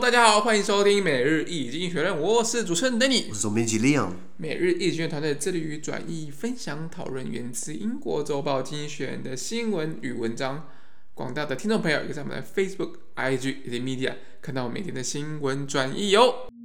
大家好，欢迎收听每日易经济学院，我是主持人 Danny，我是总编辑 Leon。每日易经济学人团队致力于转译、分享、讨论源自英国周报《经济学人》的新闻与文章。广大的听众朋友，也可以在我们的 Facebook、IG 以及 Media 看到我每天的新闻转译哟。今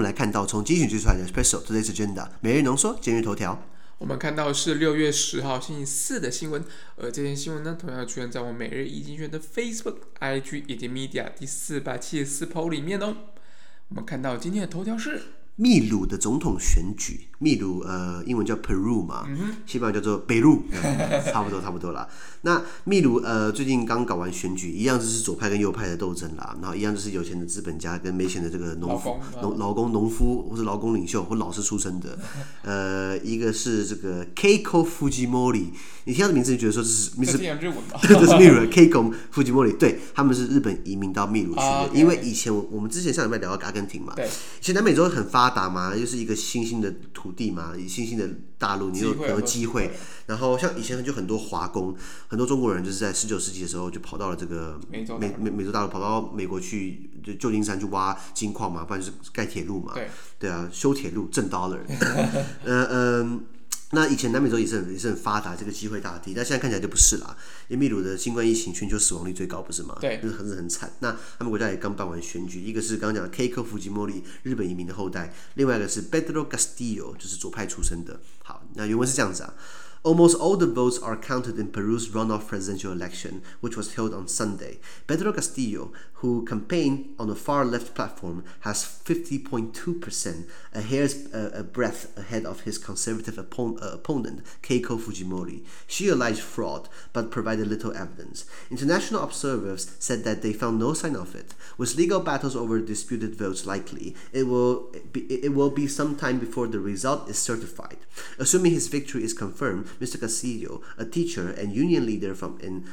们来看到从精选区出来的 Special Today's Agenda 每日浓缩今日头条。我们看到是六月十号星期四的新闻，而这篇新闻呢，同样出现在我每日一经选的 Facebook、IG 以及 Media 第四百七十四 PO 里面哦。我们看到今天的头条是。秘鲁的总统选举，秘鲁呃，英文叫 Peru 嘛，西班牙叫做贝鲁，差不多差不多啦。那秘鲁呃，最近刚搞完选举，一样就是左派跟右派的斗争啦。然后一样就是有钱的资本家跟没钱的这个农夫、农劳工、农夫或是劳工领袖或老师出身的。呃，一个是这个 Keiko Fujimori，你听到的名字，你觉得说这是名字？这是日文吧？这是秘鲁 Keiko Fujimori，对，他们是日本移民到秘鲁去的。Oh. 因为以前我我们之前上礼拜聊到阿根廷嘛，对，以前南美洲很发。达嘛，又是一个新兴的土地嘛，新兴的大陆，你有很多机会。然后像以前就很多华工，很多中国人就是在十九世纪的时候就跑到了这个美美美美洲大陆，跑到美国去，就旧金山去挖金矿嘛，不然就是盖铁路嘛。对对啊，修铁路挣 dollar。嗯嗯。那以前南美洲也是很也是很发达，这个机会大地，但现在看起来就不是了。因为秘鲁的新冠疫情全球死亡率最高，不是吗？对，就是很是很惨。那他们国家也刚办完选举，一个是刚刚讲的 Keiko Fujimori 日本移民的后代，另外一个是 Pedro Castillo 就是左派出身的。好，那原文是这样子啊。Almost all the votes are counted in Peru's runoff presidential election, which was held on Sunday. Pedro Castillo, who campaigned on a far-left platform, has 50.2%, a hair's uh, breadth ahead of his conservative oppo uh, opponent, Keiko Fujimori. She alleged fraud, but provided little evidence. International observers said that they found no sign of it. With legal battles over disputed votes likely, it will be, it will be some time before the result is certified. Assuming his victory is confirmed, Mr. Castillo, a teacher and union leader from an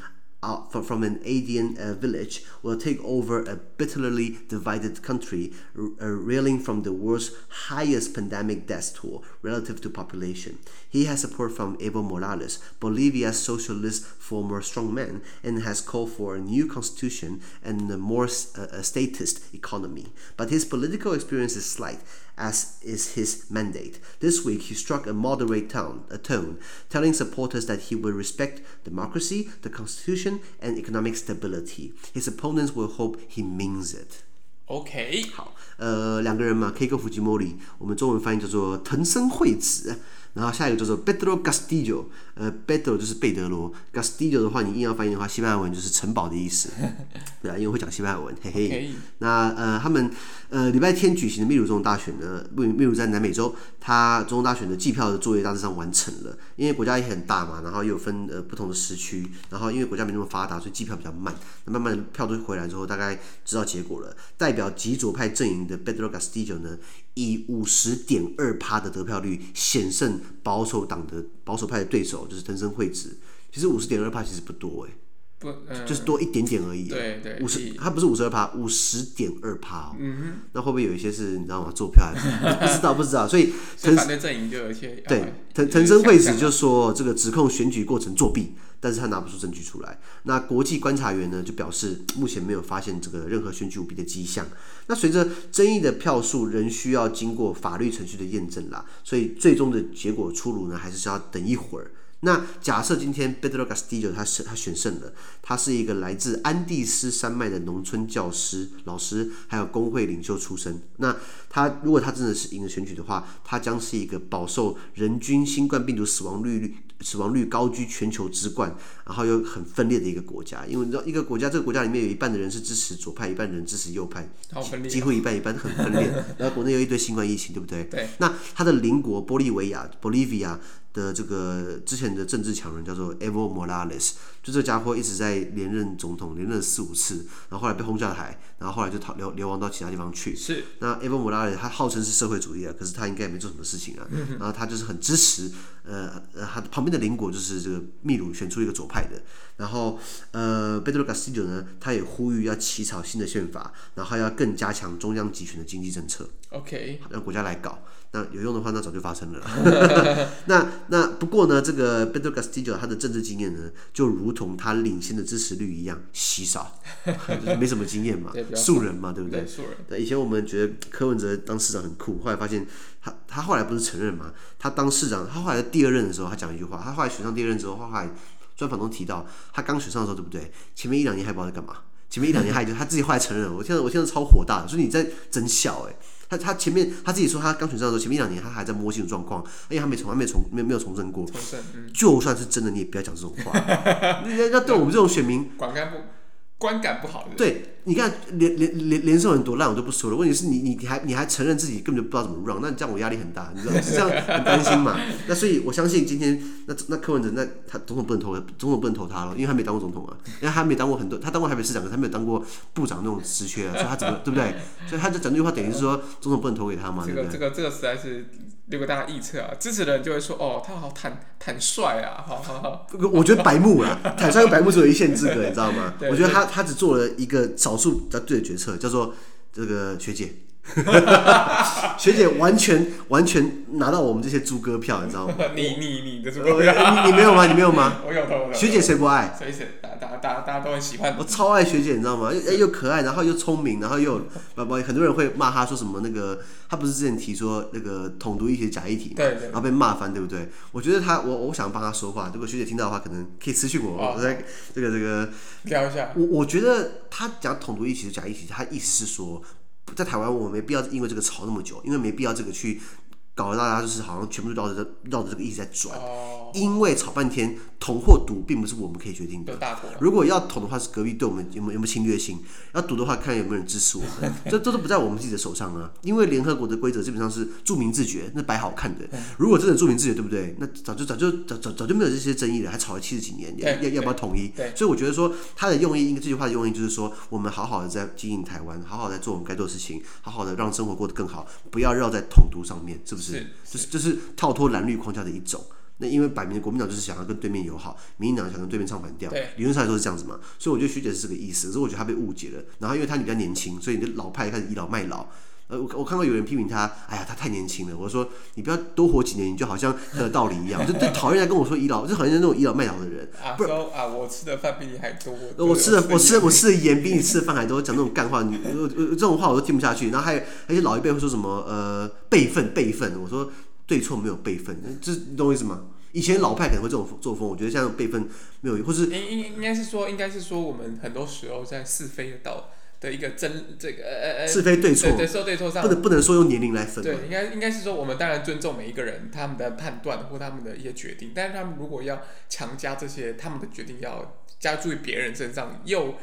uh, from an Adian uh, village will take over a bitterly divided country, uh, reeling from the world's highest pandemic death toll relative to population. He has support from Evo Morales, Bolivia's socialist former strongman, and has called for a new constitution and a more uh, statist economy. But his political experience is slight as is his mandate. This week, he struck a moderate tone, a tone, telling supporters that he will respect democracy, the constitution, and economic stability. His opponents will hope he means it. OK，好，呃，两个人嘛，Keiko Fujimori，我们中文翻译叫做藤森惠子。 然后下一个叫做 Pedro Castillo，呃，Pedro 就是贝德罗，Castillo 的话你硬要翻译的话，西班牙文就是城堡的意思，对啊，因为会讲西班牙文，嘿嘿。那呃，他们呃礼拜天举行的秘鲁总统大选呢，秘秘鲁在南美洲，他总统大选的计票的作业大致上完成了，因为国家也很大嘛，然后又有分呃不同的时区，然后因为国家没那么发达，所以计票比较慢，那慢慢的票都回来之后，大概知道结果了。代表极左派阵营的 Pedro Castillo 呢，以五十点二趴的得票率险胜。保守党的保守派的对手就是藤森惠子，其实五十点二趴其实不多诶、不、嗯，就是多一点点而已。对对，五十，他不是五十二趴，五十点二趴。嗯哼，那会不会有一些是你知道吗？做票还是 不知道不知道，所以反对阵营就有一些对藤藤森惠子就说这个指控选举过程作弊。但是他拿不出证据出来。那国际观察员呢，就表示目前没有发现这个任何选举舞弊的迹象。那随着争议的票数仍需要经过法律程序的验证啦，所以最终的结果出炉呢，还是需要等一会儿。那假设今天 Pedro Castillo 他是他选胜了，他是一个来自安第斯山脉的农村教师、老师，还有工会领袖出身。那他如果他真的是赢了选举的话，他将是一个饱受人均新冠病毒死亡率率死亡率高居全球之冠，然后又很分裂的一个国家。因为你知道，一个国家这个国家里面有一半的人是支持左派，一半的人支持右派，几乎一半一半很分裂。然后国内有一堆新冠疫情，对不对？对。那他的邻国玻利维亚 （Bolivia）。的这个之前的政治强人叫做 Evo Morales，就这家伙一直在连任总统，连任四五次，然后后来被轰下台，然后后来就逃流流亡到其他地方去。是。那 Evo Morales 他号称是社会主义啊，可是他应该也没做什么事情啊。嗯、然后他就是很支持，呃呃，他旁边的邻国就是这个秘鲁选出一个左派的，然后呃，Pedro Castillo 呢，他也呼吁要起草新的宪法，然后要更加强中央集权的经济政策。OK，让国家来搞。那有用的话，那早就发生了。那那不过呢，这个 Pedro Castillo 他的政治经验呢，就如同他领先的支持率一样稀少，就是没什么经验嘛，素人嘛，对不对？素人。对，以前我们觉得柯文哲当市长很酷，后来发现他他后来不是承认嘛？他当市长，他后来第二任的时候，他讲一句话，他后来选上第二任之后，后来专访中提到，他刚选上的时候，对不对？前面一两年还不知道在干嘛，前面一两年还就他自己后来承认，我现在我现在超火大的，所以你在真笑哎、欸。他他前面他自己说他刚选上的时候，前面一两年他还在摸清楚状况，而且他没从来没从没没有从政过。重振，嗯。就算是真的，你也不要讲这种话。那那对我们这种选民，观感不观感不好的。对。你看连连连连胜文多烂我都不说了，问题是你你还你还承认自己根本就不知道怎么 run，那你这样我压力很大，你知道吗？是这样很担心嘛？那所以我相信今天那那柯文哲那他总统不能投总统不能投他了，因为他没当过总统啊，因为他没当过很多，他当过台北市长，他没有当过部长那种职缺啊，所以他怎么对不对？所以他就讲这句话等于是说总统不能投给他嘛，对不对？这个这个这个实在是留给大家臆测啊，支持的人就会说哦，他好坦坦率啊，好好好。我觉得白目了，坦率跟白目是有一线之隔，你知道吗？我觉得他他只做了一个少数在对决策叫做这个学姐，学姐完全完全拿到我们这些猪哥票，你知道吗？你你你的猪哥票，呃、你你没有吗？你没有吗？我有投，我有。学姐谁不爱？谁谁大大大大家都很喜欢。我超爱学姐，你知道吗？又又可爱，然后又聪明，然后又不不，很多人会骂她说什么那个，她不是之前提说那个统独议题假议题嘛？对，对，对，然后被骂翻，对不对？我觉得她，我我想帮她说话，如果学姐听到的话，可能可以私信我，哦、我在这个这个聊一下。我我觉得她讲统独议题假议题，她意思是说。在台湾，我没必要因为这个吵那么久，因为没必要这个去搞得大家就是好像全部绕着绕着这个一直在转。因为吵半天，统或独并不是我们可以决定的。如果要统的话，是隔壁对我们有没有有没有侵略性；要独的话，看有没有人支持我们。这这都不在我们自己的手上啊。因为联合国的规则基本上是著名自觉，那摆好看的。如果真的著名自觉，对不对？那早就早就早早早就没有这些争议了，还吵了七十几年，要要要不要统一？所以我觉得说他的用意，应该这句话的用意就是说，我们好好的在经营台湾，好好的做我们该做的事情，好好的让生活过得更好，不要绕在统独上面，是不是？就是就是套脱蓝绿框架的一种。那因为摆明的国民党就是想要跟对面友好，民进党想跟对面唱反调，理论上来说是这样子嘛，所以我觉得学姐是这个意思，可是我觉得她被误解了。然后因为她比较年轻，所以你的老派开始倚老卖老。呃，我我看到有人批评她，哎呀，她太年轻了。我说你不要多活几年，你就好像很有道理一样，就最讨厌来跟我说倚老，就好像那种倚老卖老的人。啊，不是啊，我吃的饭比你还多。我吃的我吃的我吃的盐比你吃的饭还多，讲那种干话，你我这种话我都听不下去。然后还有而且老一辈会说什么呃辈分辈分，我说。对错没有辈分，这你懂我意思吗？以前老派可能会这种作风，我觉得像辈分没有，或是应应应该是说，应该是说我们很多时候在是非的道的一个真这个呃呃是非对错对错对错上，不能不能说用年龄来分。对，应该应该是说我们当然尊重每一个人他们的判断或他们的一些决定，但是他们如果要强加这些他们的决定要加注于别人身上，又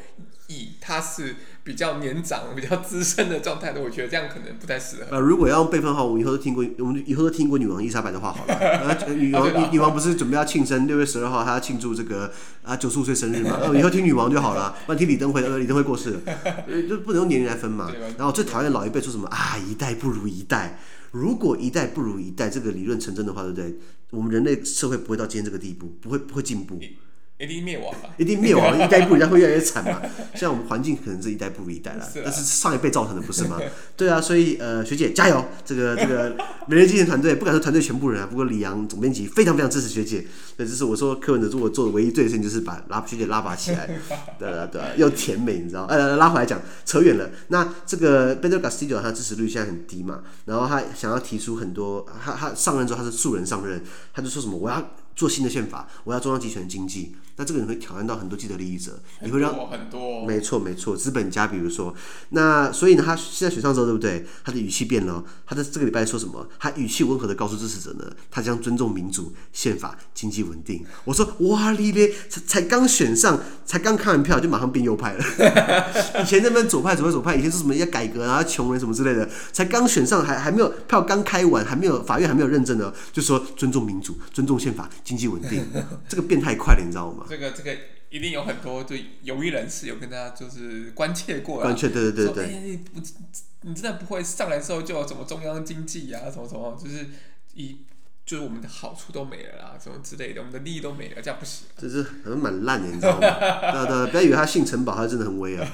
以他是。比较年长、比较资深的状态的，我觉得这样可能不太适合。呃，如果要用辈分的话，我以后都听过，我们以后都听过女王伊莎白的话好了。呃，女王女女王不是准备要庆生，六月十二号她要庆祝这个啊九十五岁生日嘛？呃，以后听女王就好了，不然听李登辉，呃，李登辉过世了，就不能用年龄来分嘛。然后最讨厌老一辈说什么啊，一代不如一代。如果一代不如一代这个理论成真的话，对不对？我们人类社会不会到今天这个地步，不会不会进步。一定灭亡了，一定灭亡，一代不如一代会越来越惨嘛。像我们环境可能是一代不如一代了，是啊、但是上一辈造成的不是吗？对啊，所以呃，学姐加油，这个这个 美人精神团队不敢说团队全部人啊，不过李阳总编辑非常非常支持学姐。对，这是我说柯文哲如果做的唯一对的事情，就是把拉学姐拉拔起来，对啊对啊，又甜美，你知道？呃，拉回来讲，扯远了。那这个 Pedro Castillo 他支持率现在很低嘛，然后他想要提出很多，他他上任之后他是素人上任，他就说什么我要。做新的宪法，我要中央集权经济，那这个人会挑战到很多既得利益者，你会让很多，没错没错，资本家比如说，那所以呢，他现在选上之后，对不对？他的语气变了，他在这个礼拜说什么？他语气温和的告诉支持者呢，他将尊重民主、宪法、经济稳定。我说哇哩咧，才才刚选上，才刚开完票就马上变右派了。以前那边左派左派左派，以前是什么要改革啊、穷人什么之类的，才刚选上还还没有票刚开完，还没有法院还没有认证呢，就说尊重民主、尊重宪法、经济稳定，这个变太快了，你知道吗？这个这个一定有很多对有意人士有跟大家就是关切过，关切对对对对。哎，你你真的不会上来之后就有什么中央经济啊什么什么，就是以。就是我们的好处都没了啦，什么之类的，我们的利益都没了，这样不行。这是很蛮烂的，你知道吗？对对，不要以为他姓陈宝，他真的很威啊。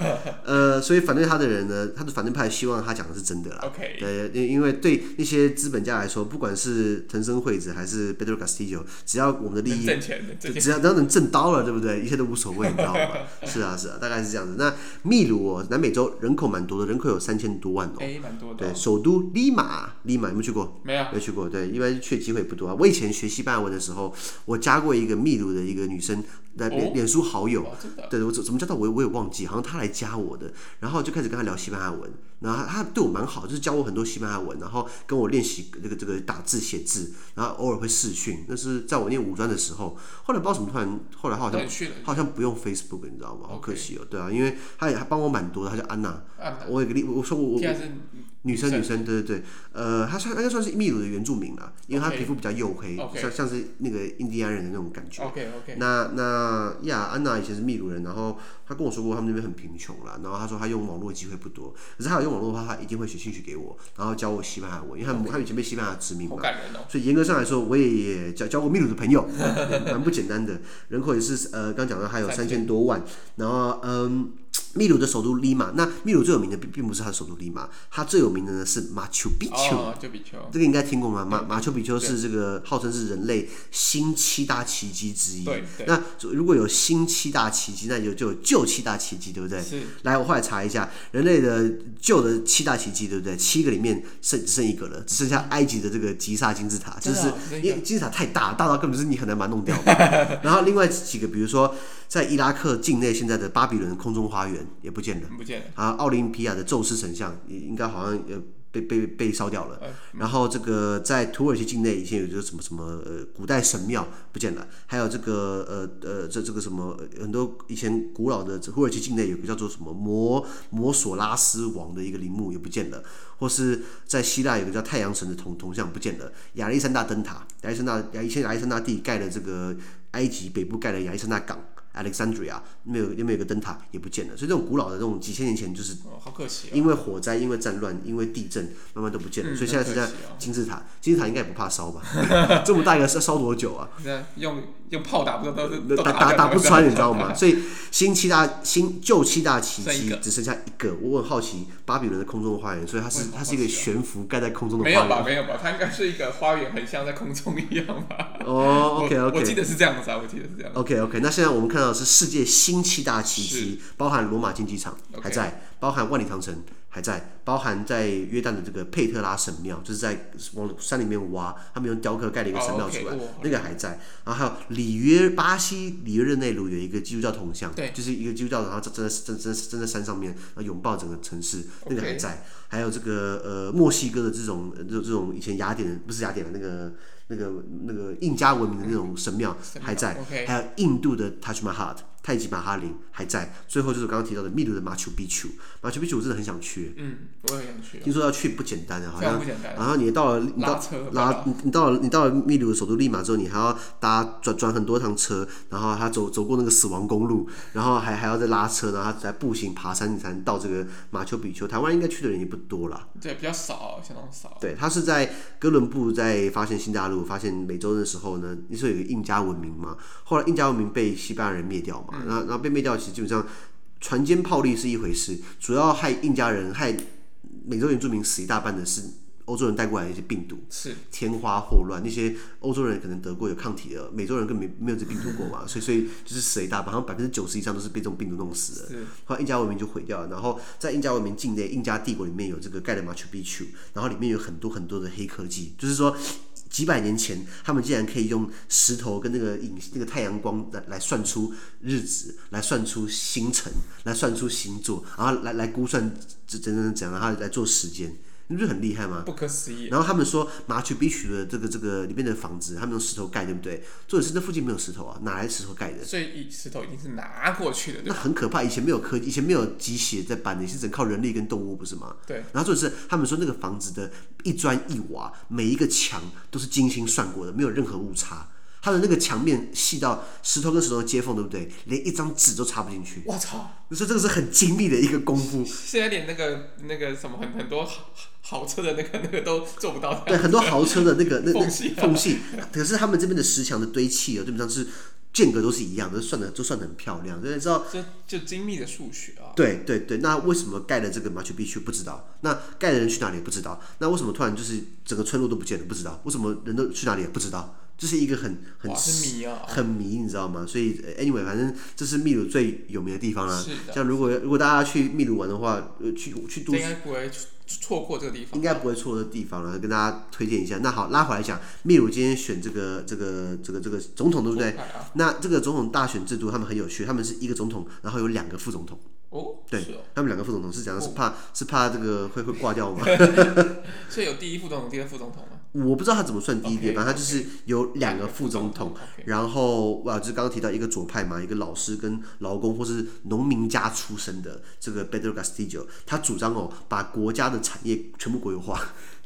呃，所以反对他的人呢，他的反对派希望他讲的是真的啦。OK。对，因因为对那些资本家来说，不管是藤森惠子还是 Pedro Castillo，只要我们的利益挣钱的，只要只要能挣刀了，对不对？一切都无所谓，你知道吗？是啊，是啊，大概是这样子。那秘鲁哦，南美洲人口蛮多的，人口有三千多万哦。哎，蛮多的。对，首都利马，利马有没有去过？没有，没去过。对，一般去的机会不多啊。我以前。学西班牙文的时候，我加过一个秘鲁的一个女生的脸脸书好友，对，我怎怎么叫到？我我也忘记，好像她来加我的，然后就开始跟她聊西班牙文，然后她对我蛮好，就是教我很多西班牙文，然后跟我练习这个这个打字写字，然后偶尔会视讯，那是在我念五专的时候，后来不知道怎么突然，后来她 好像好像不用 Facebook，你知道吗？好可惜哦，对啊，因为她也还帮我蛮多的，她叫安娜，我有个例，我说我我。女生，女生，对对对，呃，她算应该算是秘鲁的原住民啦，因为她皮肤比较黝黑，okay, 像像是那个印第安人的那种感觉。OK OK 那。那那呀，安娜以前是秘鲁人，然后她跟我说过他们那边很贫穷啦，然后她说她用网络的机会不多，可是她有用网络的话，她一定会写信息给我，然后教我西班牙文，因为她她以前被西班牙殖民嘛，哦、所以严格上来说，我也也交交过秘鲁的朋友，蛮不简单的，人口也是呃，刚讲到还有三千多万，然后嗯。秘鲁的首都利马，那秘鲁最有名的并并不是它的首都利马，它最有名的呢是马丘比丘。哦，丘比丘。这个应该听过吗？马马丘比丘是这个号称是人类新七大奇迹之一。对。那如果有新七大奇迹，那就就有旧七大奇迹，对不对？是。来，我后来查一下，人类的旧的七大奇迹，对不对？七个里面剩只剩一个了，只剩下埃及的这个吉萨金字塔，就是因为金字塔太大，大到根本是你很难把它弄掉。然后另外几个，比如说。在伊拉克境内，现在的巴比伦空中花园也不见了。不见了。啊，奥林匹亚的宙斯神像也应该好像呃被被被烧掉了。嗯、然后这个在土耳其境内以前有一个什么什么呃古代神庙不见了，还有这个呃呃这这个什么很多以前古老的土耳其境内有个叫做什么摩摩索拉斯王的一个陵墓也不见了，或是在希腊有个叫太阳神的铜铜像不见了，亚历山大灯塔，亚历山大亚以前亚历山大帝盖了这个埃及北部盖了亚历山大港。Alexandria 没有，又没有个灯塔也不见了，所以这种古老的这种几千年前就是，好可惜，因为火灾、因为战乱、因为地震，慢慢都不见了，所以现在是在金字塔，金字塔应该也不怕烧吧？这么大一个，烧多久啊？用用炮打不都都打打打不穿，你知道吗？所以新七大新旧七大奇迹只剩下一个，我很好奇巴比伦的空中花园，所以它是它是一个悬浮盖在空中的花园。没有吧？没有吧？它应该是一个花园，很像在空中一样吧？哦，OK OK，我记得是这样子啊，我记得是这样。OK OK，那现在我们看。是世界新七大奇迹，包含罗马竞技场还在.包含万里长城还在，包含在约旦的这个佩特拉神庙，就是在往山里面挖，他们用雕刻盖了一个神庙出来，oh. 那个还在。然后还有里约巴西里约热内卢有一个基督教铜像，对，就是一个基督教，然后站在站站站在山上面，然后拥抱整个城市，那个还在。还有这个呃墨西哥的这种这这种以前雅典不是雅典的那个。那个那个印加文明的那种神庙还在，还有印度的 Taj Mahal 泰姬玛哈林还在，最后就是刚刚提到的秘鲁的马丘比丘，马丘比丘我真的很想去，嗯，我也想去，听说要去不简单啊，好像，然后你到了，你到拉，你到了你到了秘鲁的首都利马之后，你还要搭转转很多趟车，然后他走走过那个死亡公路，然后还还要再拉车，然后再步行爬山，你才能到这个马丘比丘。台湾应该去的人也不多啦，对，比较少，相当少。对，他是在哥伦布在发现新大陆、发现美洲的时候呢，那时候有个印加文明嘛，后来印加文明被西班牙人灭掉嘛。然后，然后被灭掉，其实基本上船坚炮利是一回事，主要害印加人、害美洲原住民死一大半的是欧洲人带过来的一些病毒，是天花、霍乱，那些欧洲人可能得过有抗体的，美洲人根本没没有这病毒过嘛，所以所以就是死一大半，好像百分之九十以上都是被这种病毒弄死的。是，后来印加文明就毁掉了，然后在印加文明境内，印加帝国里面有这个盖的马丘比丘，然后里面有很多很多的黑科技，就是说。几百年前，他们竟然可以用石头跟那个影那个太阳光来来算出日子，来算出星辰，来算出星座，然后来来估算怎怎怎怎样，然后来做时间。你不是很厉害吗？不可思议。然后他们说马丘比丘的这个这个里面的房子，他们用石头盖，对不对？重点是那附近没有石头啊，哪来石头盖的？所以石头一定是拿过去的。那很可怕，以前没有科技，以前没有机械在搬，你是只能靠人力跟动物，不是吗？对。然后重点是他们说那个房子的一砖一瓦，每一个墙都是精心算过的，没有任何误差。它的那个墙面细到石头跟石头的接缝，对不对？连一张纸都插不进去。我操！你说这个是很精密的一个功夫。现在连那个那个什么很很多豪豪车的那个那个都做不到。对，很多豪车的那个那缝隙缝隙，可是他们这边的石墙的堆砌啊，基本上是间隔都是一样的，算的都算的很漂亮。所以知道这就精密的数学啊。对对对，那为什么盖了这个马丘比丘不知道？那盖的人去哪里也不知道？那为什么突然就是整个村落都不见了？不知道？为什么人都去哪里也不知道？这是一个很很迷啊，很迷，你知道吗？所以，anyway，反正这是秘鲁最有名的地方啦。是的。像如果如果大家去秘鲁玩的话，呃，去去都应该不会错过这个地方。应该不会错过这个地方了，跟大家推荐一下。那好，拉回来讲，秘鲁今天选这个这个这个这个总统，对不对？啊、那这个总统大选制度，他们很有趣，他们是一个总统，然后有两个副总统。哦，对，哦、他们两个副总统是讲的是怕、哦、是怕这个会会挂掉吗？所以有第一副总统、第二副总统吗？我不知道他怎么算第一点，反正他就是有两个副总统.然后哇，就是刚刚提到一个左派嘛，一个老师跟劳工或是农民家出身的这个 Pedro Castillo，他主张哦，把国家的产业全部国有化。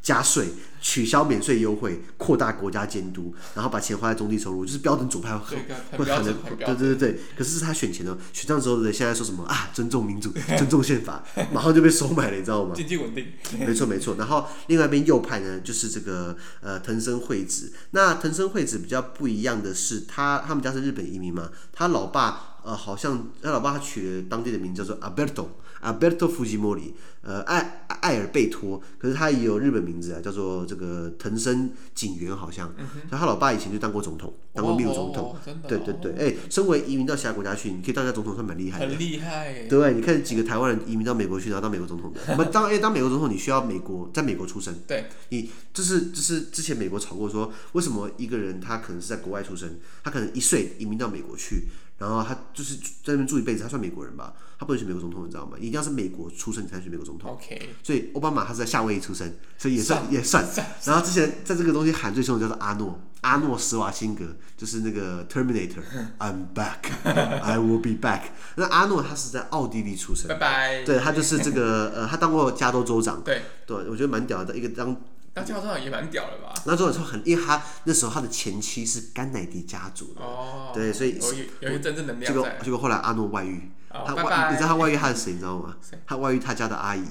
加税、取消免税优惠、扩大国家监督，然后把钱花在中低收入，就是标准左派会会很的，对对对对。可是是他选前呢，选上之后的现在说什么啊？尊重民主，尊重宪法，马上就被收买了，你知道吗？经济稳定，没错没错。然后另外一边右派呢，就是这个呃藤森惠子。那藤森惠子比较不一样的是，他他们家是日本移民嘛，他老爸呃好像他老爸他取了当地的名字叫做 Alberto。Alberto Fujimori，呃，艾艾尔贝托，可是他也有日本名字啊，叫做这个藤森景元，好像。嗯、哼他他老爸以前就当过总统，当过秘鲁总统。哦哦、对对对，哎、欸，身为移民到其他国家去，你可以当下总统，算蛮厉害的。很厉害。对，你看几个台湾人移民到美国去，然后当美国总统的。我们当哎当美国总统，你需要美国在美国出生。对。你这是这是之前美国吵过说，为什么一个人他可能是在国外出生，他可能一岁移民到美国去。然后他就是在那边住一辈子，他算美国人吧？他不能选美国总统，你知道吗？一定要是美国出生你才选美国总统。OK。所以奥巴马他是在夏威夷出生，所以也算，算也算。算然后之前在这个东西喊最凶的叫做阿诺，阿诺施瓦辛格，就是那个 Terminator，I'm back，I will be back。那阿诺他是在奥地利出生，拜拜。对，他就是这个呃，他当过加州州长。对。对，我觉得蛮屌的，一个当。那加州州长也蛮屌的吧？那州长很，因为他那时候他的前妻是甘乃迪家族的，哦、对，所以有有一真正能量结果结果后来阿诺外遇，哦、他外拜拜你知道他外遇他是谁？你知道吗？他外遇他家的阿姨。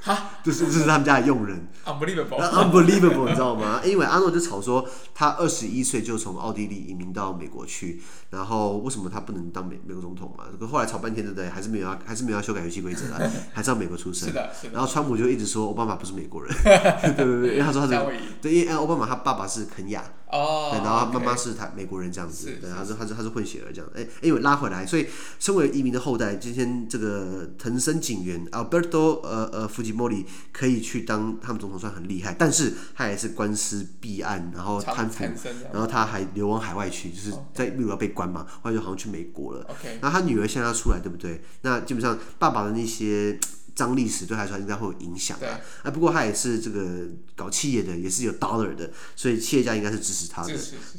哈，就是这是他们家的佣人，unbelievable，unbelievable，你知道吗？因为阿诺就吵说，他二十一岁就从奥地利移民到美国去，然后为什么他不能当美美国总统嘛？可后来吵半天，对不对？还是没有要，还是没有要修改游戏规则了，还是要美国出生。是的，是的。然后川普就一直说奥巴马不是美国人，对对对，因为他说他是，对，因为奥巴马他爸爸是肯亚。哦，对，然后他妈妈是他美国人这样子，对，他是他是他是混血儿这样，哎，因为拉回来，所以身为移民的后代，今天这个藤森警员 Alberto 呃呃 Fujimori 可以去当他们总统，算很厉害，但是他也是官司弊案，然后贪腐，然后他还流亡海外去，就是在秘鲁要被关嘛，后来就好像去美国了。OK，然后他女儿现在要出来，对不对？那基本上爸爸的那些。脏历史对他来说应该会有影响啊。啊，不过他也是这个搞企业的，也是有 dollar 的，所以企业家应该是支持他的。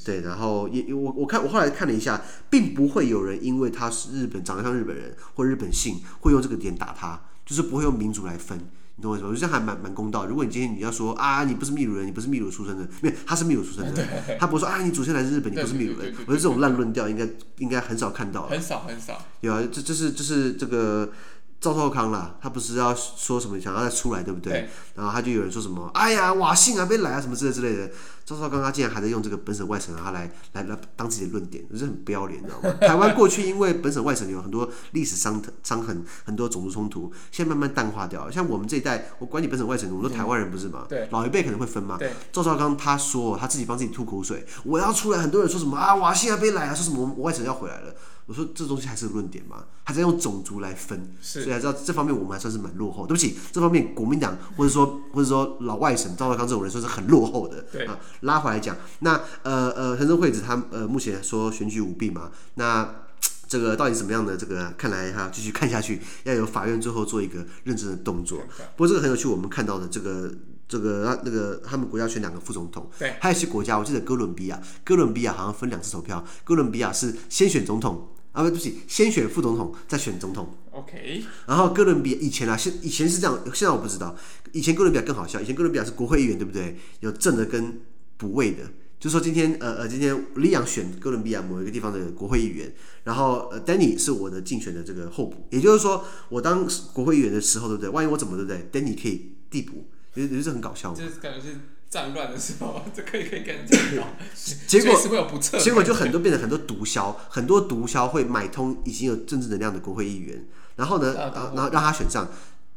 对，然后也我我看我后来看了一下，并不会有人因为他是日本长得像日本人或日本姓，会用这个点打他，就是不会用民族来分。你懂我意思吗？我觉得还蛮蛮公道。如果你今天你要说啊，你不是秘鲁人，你不是秘鲁出生的，没有，他是秘鲁出生的，他不会说啊，你祖先来自日本，你不是秘鲁人。我觉得这种烂论调应该应该很少看到。很少很少。有啊，这这是这是这个。赵少康啦，他不是要说什么想要再出来，对不对？对，然后他就有人说什么，哎呀，瓦信啊，别来啊，什么之类之类的。赵少康他竟然还在用这个本省外省，他来来来当自己的论点，就是很不要脸，你知道吗？台湾过去因为本省外省有很多历史伤伤痕，很多种族冲突，现在慢慢淡化掉了。像我们这一代，我管你本省外省，我们都台湾人不是吗？对，老一辈可能会分嘛。对，赵少康他说他自己帮自己吐口水，我要出来，很多人说什么啊，瓦信啊，别来啊，说什么我外省要回来了。我说这东西还是个论点嘛，还在用种族来分，所以还知道这方面我们还算是蛮落后。对不起，这方面国民党或者说或者说老外省赵少康这种人算是很落后的。对啊，拉回来讲，那呃呃藤森惠子他呃目前说选举舞弊嘛，那 这个到底怎么样的？这个看来哈继续看下去，要有法院最后做一个认真的动作。不过这个很有趣，我们看到的这个。这个那个他们国家选两个副总统，对，还有一些国家，我记得哥伦比亚，哥伦比亚好像分两次投票，哥伦比亚是先选总统啊，不对不起，先选副总统再选总统。OK，然后哥伦比亚以前啊，现以前是这样，现在我不知道。以前哥伦比亚更好笑，以前哥伦比亚是国会议员，对不对？有正的跟补位的，就是说今天呃呃，今天李阳选哥伦比亚某一个地方的国会议员，然后呃，Danny 是我的竞选的这个候补，也就是说我当国会议员的时候，对不对？万一我怎么对不对？Danny 可以递补，也也是很搞笑。就是感觉是战乱的时候，这可以可以跟人讲。结果会有不测，结果就很多变成很多毒枭，很多毒枭会买通已经有政治能量的国会议员。然后呢，然后然后让他选上，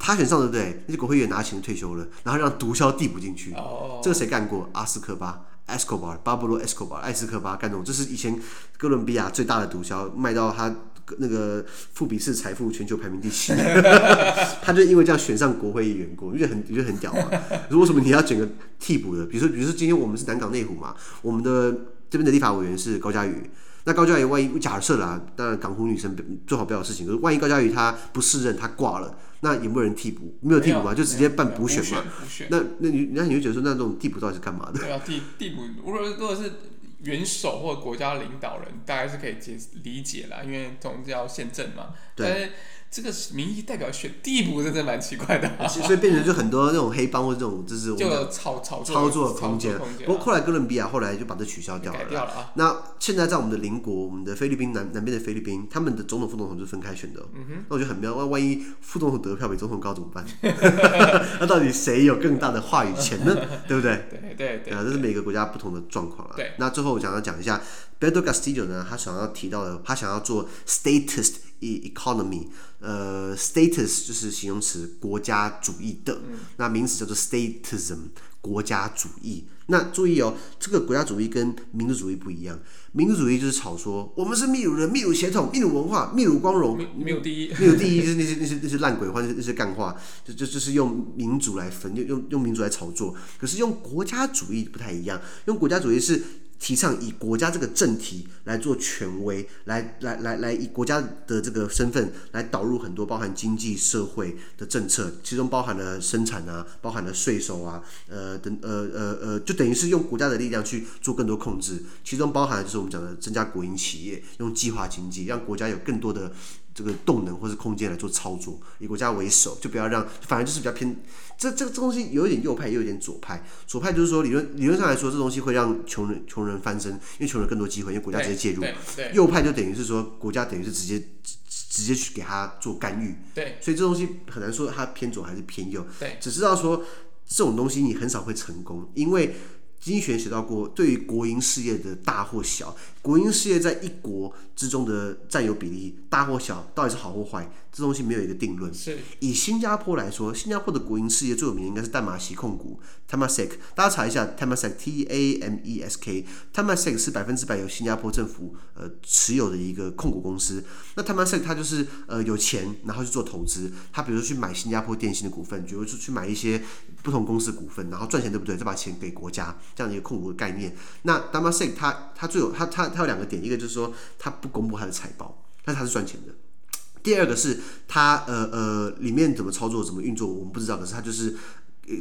他选上对不对？那些国会议员拿钱退休了，然后让毒枭递补进去。哦，这个谁干过？阿斯科巴，Escobar，巴布洛·埃斯科巴，艾斯科巴干这种，这是以前哥伦比亚最大的毒枭，卖到他那个富比士财富全球排名第七。他就因为这样选上国会议员过，我觉得很，我觉得很屌嘛。如果什么你要选个替补的，比如说，比如说今天我们是南港内湖嘛，我们的这边的立法委员是高嘉宇。那高嘉宇万一假设啦，当然港湖女生最好不要有事情。可是万一高嘉宇他不适任，他挂了，那有没有人替补？没有替补嘛，就直接办补选嘛。那那你那你就觉得说，那这种替补到底是干嘛的？对啊，替替补，如果如果是元首或者国家领导人，大概是可以解理解啦，因为总之要宪政嘛。对。这个民意代表选地补，真的蛮奇怪的，啊，所以变成就很多那种黑帮或这种，就是就操操操作的空间。不过后来哥伦比亚后来就把这取消掉了。改掉了啊。那现在在我们的邻国，我们的菲律宾南南边的菲律宾，他们的总统副总统就是分开选的。嗯哼。那我觉得很妙，万万一副总统得票比总统高怎么办？那到底谁有更大的话语权呢？对不对？对对对。啊，这是每个国家不同的状况啊。对。那最后我想要讲一下，Pedro Castillo 呢，他想要提到的，他想要做 statist economy，呃，status 就是形容词，国家主义的，嗯、那名词叫做 statism，国家主义。那注意哦，这个国家主义跟民族主义不一样，民族主义就是吵说我们是秘鲁人，秘鲁血统，秘鲁文化，秘鲁光荣，秘鲁第一，秘鲁第一就是那些那些那些烂鬼或者那些干话，就就就是用民族来分，用用用民族来炒作。可是用国家主义不太一样，用国家主义是。提倡以国家这个政体来做权威，来来来来以国家的这个身份来导入很多包含经济社会的政策，其中包含了生产啊，包含了税收啊，呃等呃呃呃，就等于是用国家的力量去做更多控制，其中包含就是我们讲的增加国营企业，用计划经济让国家有更多的。这个动能或是空间来做操作，以国家为首，就不要让，反而就是比较偏。这这个这东西有一点右派，又有一点左派。左派就是说，理论理论上来说，这东西会让穷人穷人翻身，因为穷人更多机会，因为国家直接介入。右派就等于是说，国家等于是直接直直接去给他做干预。对。所以这东西很难说它偏左还是偏右。对。只知道说这种东西你很少会成功，因为。经济学学到过，对于国营事业的大或小，国营事业在一国之中的占有比例大或小，到底是好或坏，这东西没有一个定论。是以新加坡来说，新加坡的国营事业最有名的应该是淡马锡控股 （Temasek）。大家查一下 Temasek，T A M E S K。Temasek 是百分之百由新加坡政府呃持有的一个控股公司。那 Temasek 它就是呃有钱，然后去做投资。他比如说去买新加坡电信的股份，比如说去买一些不同公司的股份，然后赚钱，对不对？再把钱给国家。这样的一个控股的概念，那 Temasek 它它最有它它他有两个点，一个就是说他不公布他的财报，但是它是赚钱的。第二个是它呃呃里面怎么操作怎么运作我们不知道，可是它就是。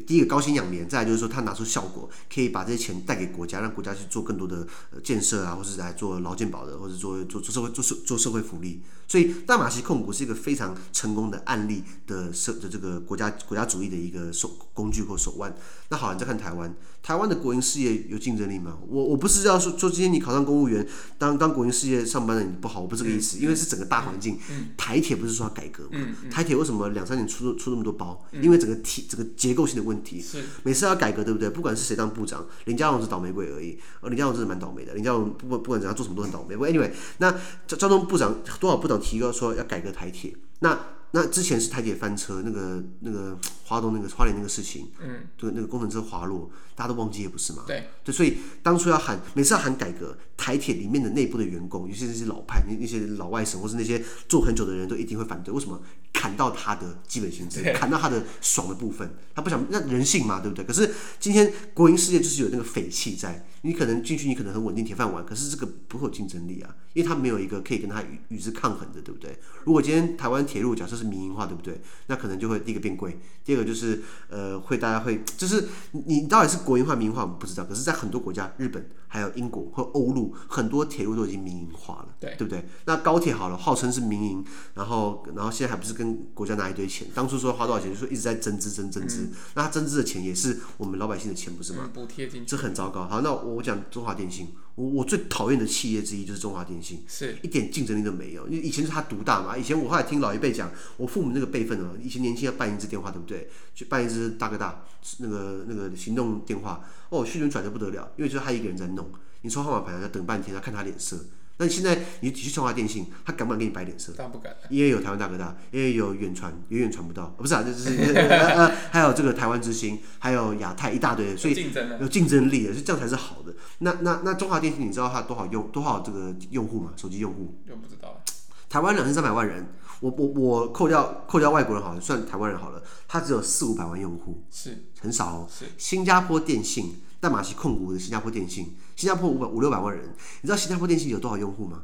第一个高薪养廉，再来就是说他拿出效果，可以把这些钱带给国家，让国家去做更多的呃建设啊，或是来做劳健保的，或者做做做社会做社做社会福利。所以大马锡控股是一个非常成功的案例的社的这个国家国家主义的一个手工具或手腕。那好，你再看台湾，台湾的国营事业有竞争力吗？我我不是要说说今天你考上公务员当当国营事业上班的你不好，我不是这个意思，因为是整个大环境。台铁不是说要改革吗？台铁为什么两三年出出那么多包？因为整个体整个结构性的问题，是每次要改革，对不对？不管是谁当部长，林佳龙是倒霉鬼而已。而林佳龙真的蛮倒霉的。林佳龙不不管怎样做什么都很倒霉。不过 anyway，那交交通部长多少部长提过说要改革台铁，那那之前是台铁翻车，那个那个花东那个花莲那个事情，嗯，对，那个工程车滑落，大家都忘记也不是嘛。对，对，所以当初要喊，每次要喊改革，台铁里面的内部的员工，尤其是那些老派，那那些老外省或是那些做很久的人都一定会反对。为什么？砍到他的基本薪资，砍到他的爽的部分，他不想那人性嘛，对不对？可是今天国营事业就是有那个匪气在，你可能进去，你可能很稳定铁饭碗，可是这个不会有竞争力啊，因为他没有一个可以跟他与与之抗衡的，对不对？如果今天台湾铁路假设是民营化，对不对？那可能就会第一个变贵，第二个就是呃会大家会就是你到底是国营化民营化我们不知道，可是在很多国家，日本还有英国和欧陆很多铁路都已经民营化了，对对不对？那高铁好了，号称是民营，然后然后现在还不是跟国家拿一堆钱？当初说花多少钱，就说一直在增资增增资，嗯、那他增资的钱也是我们老百姓的钱，不是吗？补贴进去，这很糟糕。好，那我讲中华电信，我我最讨厌的企业之一就是中华电信，是一点竞争力都没有。因为以前是他独大嘛，以前我后来听老一辈讲，我父母那个辈分啊，以前年轻要办一支电话，对不对？去办一支大哥大那个那个行动电话，哦，迅速转的不得了，因为就是他一个人在弄，你抽号码牌要等半天，要看他脸色。那现在你去中华电信，他敢不敢给你摆脸色？当然不敢。因为有台湾大哥大，因为有远传，远远传不到，不是啊，就是 呃呃，还有这个台湾之星，还有亚太一大堆，所以有竞争力的，所以这样才是好的。那那那中华电信，你知道它多少用多少这个用户吗？手机用户？又不知道。台湾两千三百万人，我我我扣掉扣掉外国人好了，算台湾人好了，它只有四五百万用户，是很少哦。是新加坡电信。淡马锡控股的新加坡电信，新加坡五百五六百万人，你知道新加坡电信有多少用户吗？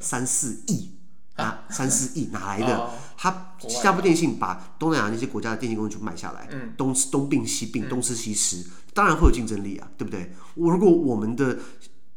三四亿啊，三四亿 哪来的？他新加坡电信把东南亚那些国家的电信公司全部买下来，嗯、东吃东并西并，东吃西吃，嗯、当然会有竞争力啊，对不对？我如果我们的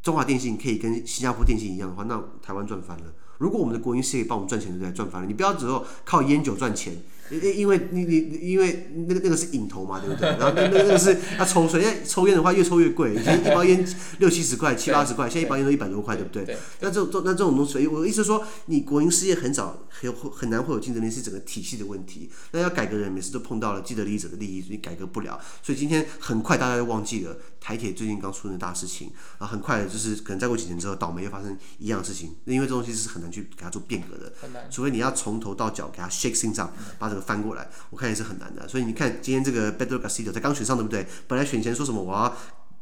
中华电信可以跟新加坡电信一样的话，那台湾赚翻了。如果我们的国营事业帮我们赚钱，对不对？赚翻了。你不要只有靠烟酒赚钱。因因为你你因为那个那个是瘾头嘛，对不对？然后那那那个是他抽水，因为抽烟的话越抽越贵，以前一包烟六七十块、七八十块，现在一包烟都一百多块，对不对？那这种那这种东西，我的意思说，你国营事业很早很很难会有竞争力，是整个体系的问题。那要改革人，每次都碰到了既得利益者的利益，所以改革不了。所以今天很快大家就忘记了台铁最近刚出的大事情啊，很快的就是可能再过几年之后，倒霉又发生一样的事情。因为这东西是很难去给它做变革的，除非你要从头到脚给它 shake things up，把整个翻过来。我看也是很难的，所以你看今天这个 Pedro Castillo 在刚选上，对不对？本来选前说什么我要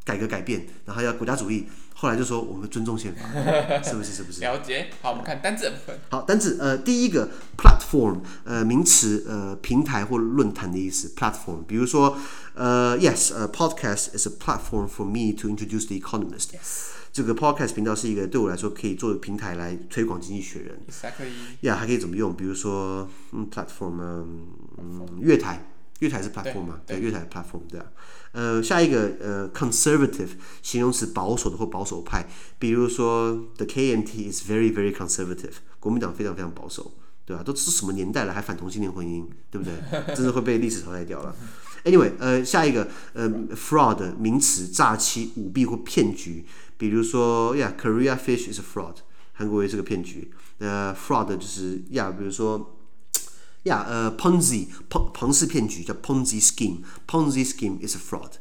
改革改变，然后要国家主义，后来就说我们尊重宪法，是不是？是不是？了解。好，我们看单字部分。好，单字呃，第一个 platform 呃，名词呃，平台或论坛的意思。platform，比如说呃，yes，呃，podcast is a platform for me to introduce the economist。Yes. 这个 podcast 频道是一个对我来说可以做的平台来推广经济学人。可以。呀，还可以怎么用？比如说嗯，platform 嗯。嗯，月台，月台是 platform 嘛？对，对，月台 platform 对啊。呃，下一个呃，conservative 形容词，保守的或保守派。比如说，the KMT is very very conservative，国民党非常非常保守，对吧？都是什么年代了，还反同性恋婚姻，对不对？真的会被历史淘汰掉了。Anyway，呃，下一个呃，fraud 名词，诈欺、舞弊或骗局。比如说，Yeah，Korea fish is a fraud，韩国也是个骗局。呃，fraud 就是呀，比如说。呀，呃，Ponzi，庞庞氏骗局叫 Ponzi scheme，Ponzi scheme is a fraud，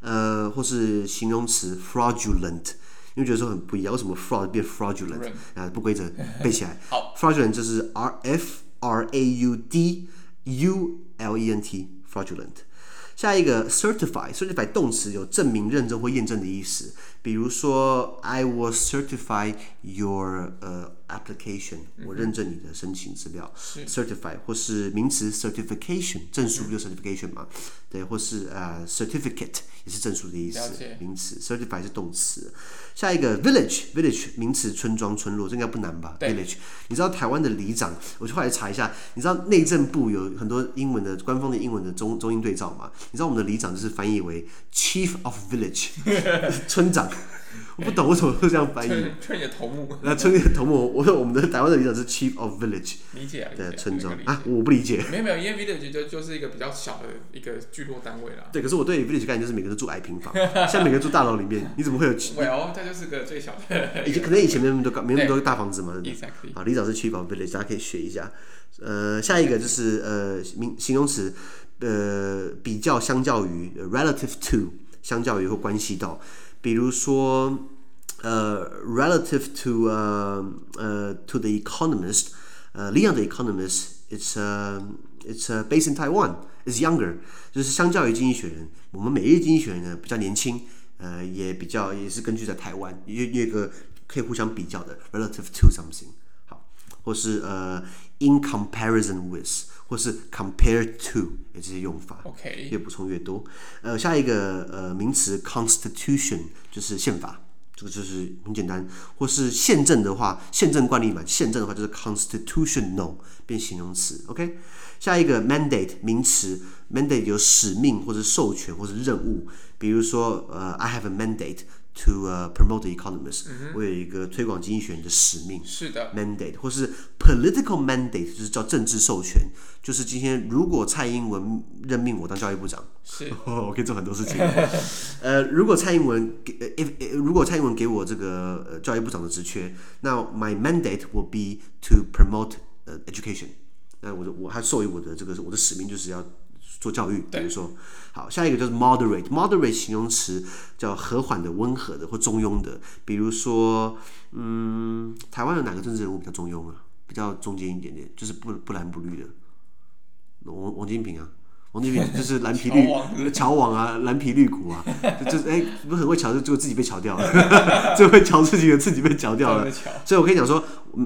呃，或是形容词 fraudulent，因为觉得说很不一样，为什么 fraud 变 fraudulent 啊？不规则，背起来。好，fraudulent 就是 R F R A U D U L E N T，fraudulent。下一个 certify，certify 动词有证明、认证或验证的意思，比如说 I will certify your 呃、uh, application，我认证你的申请资料。certify 或是名词 certification，证书不就 certification 嘛，对，或是呃、uh, certificate 也是证书的意思。名词 certify 是动词。下一个 village，village 名词村庄、村落，这应该不难吧？village，你知道台湾的里长，我就后来查一下，你知道内政部有很多英文的官方的英文的中中英对照嘛？你知道我们的里长就是翻译为 Chief of Village，村长。我不懂为什么会这样翻译。村里的头目。那村里的头目，我说我们的台湾的里长是 Chief of Village。理解啊。对，村庄啊，我不理解。没有没有，因为 Village 就就是一个比较小的一个聚落单位啦。对，可是我对 Village 概念就是每个人都住矮平房，像每个人住大楼里面，你怎么会有？没有，它就是个最小的。以前可能以前没那么多高，没那么多大房子嘛。Exactly。啊，里长是 Chief of Village，大家可以学一下。呃，下一个就是呃名形容词。呃，比较相较于 relative to，相较于或关系到，比如说呃 relative to 呃呃 to the economist，呃 Leon the economist，it's uh it's uh based in Taiwan，is younger，就是相较于经济学人，我们每日经济学人呢比较年轻，呃也比较也是根据在台湾，有有一个可以互相比较的 relative to something，好，或是呃。 In comparison with，或是 compared to，有这些用法。OK，越补充越多。呃，下一个呃名词 constitution 就是宪法，这个就是很简单。或是宪政的话，宪政惯例嘛，宪政的话就是 constitutional 变形容词。OK，下一个 mandate 名词，mandate 有使命或者授权或者任务，比如说呃，I have a mandate。To promote the economists，、嗯、我有一个推广经济学的使命。是的，mandate 或是 political mandate，就是叫政治授权。就是今天如果蔡英文任命我当教育部长，是，哦、我可以做很多事情。呃，如果蔡英文给，if 如果蔡英文给我这个教育部长的职缺，那 my mandate will be to promote education。那我的我还授予我的这个我的使命就是要。做教育，比如说，好，下一个就是 moderate，moderate 形容词叫和缓的、温和的或中庸的。比如说，嗯，台湾有哪个政治人物比较中庸啊？比较中间一点点，就是不不蓝不绿的，王王金平啊。王金平就是蓝皮绿 乔王啊，蓝皮绿骨啊，就是哎，不是很会乔，就就自己被乔掉了，最会乔自己的自己被乔掉了。所以我可以讲说，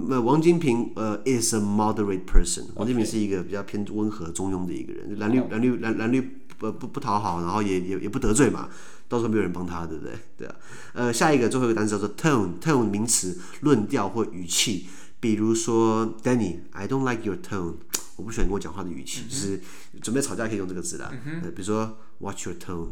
呃，王金平呃 is a moderate person，王金平是一个比较偏温和中庸的一个人，蓝绿蓝绿蓝蓝绿不不不讨好，然后也也也不得罪嘛，到时候没有人帮他，对不对？对啊。呃，下一个最后一个单词叫做 tone，tone 名词，论调或语气，比如说 Danny，I don't like your tone。我不喜欢跟我讲话的语气，嗯、就是准备吵架可以用这个词啦。嗯、比如说，watch your tone，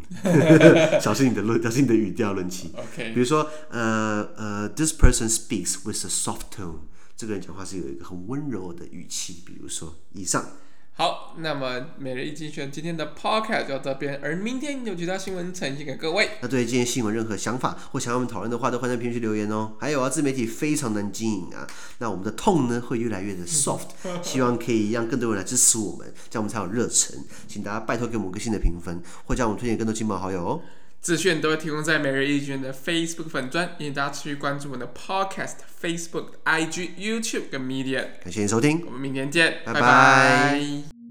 小心你的论，小心你的语调论气。比如说，呃呃，this person speaks with a soft tone，这个人讲话是有一个很温柔的语气。比如说，以上。好，那么每日一精选今天的 podcast 就到这边，而明天有其他新闻呈现给各位。那对今天新闻任何想法或想要我们讨论的话，都欢迎在评论区留言哦。还有啊，自媒体非常难经营啊，那我们的 tone 呢会越来越的 soft，希望可以让更多人来支持我们，这样我们才有热忱。请大家拜托给我们个新的评分，或将我们推荐更多亲朋好友哦。资讯都会提供在每日一卷的 Facebook 粉专，请大家持续关注我们的 Podcast、Facebook、IG、YouTube 跟 Media。感谢您收听，我们明天见，拜拜。拜拜。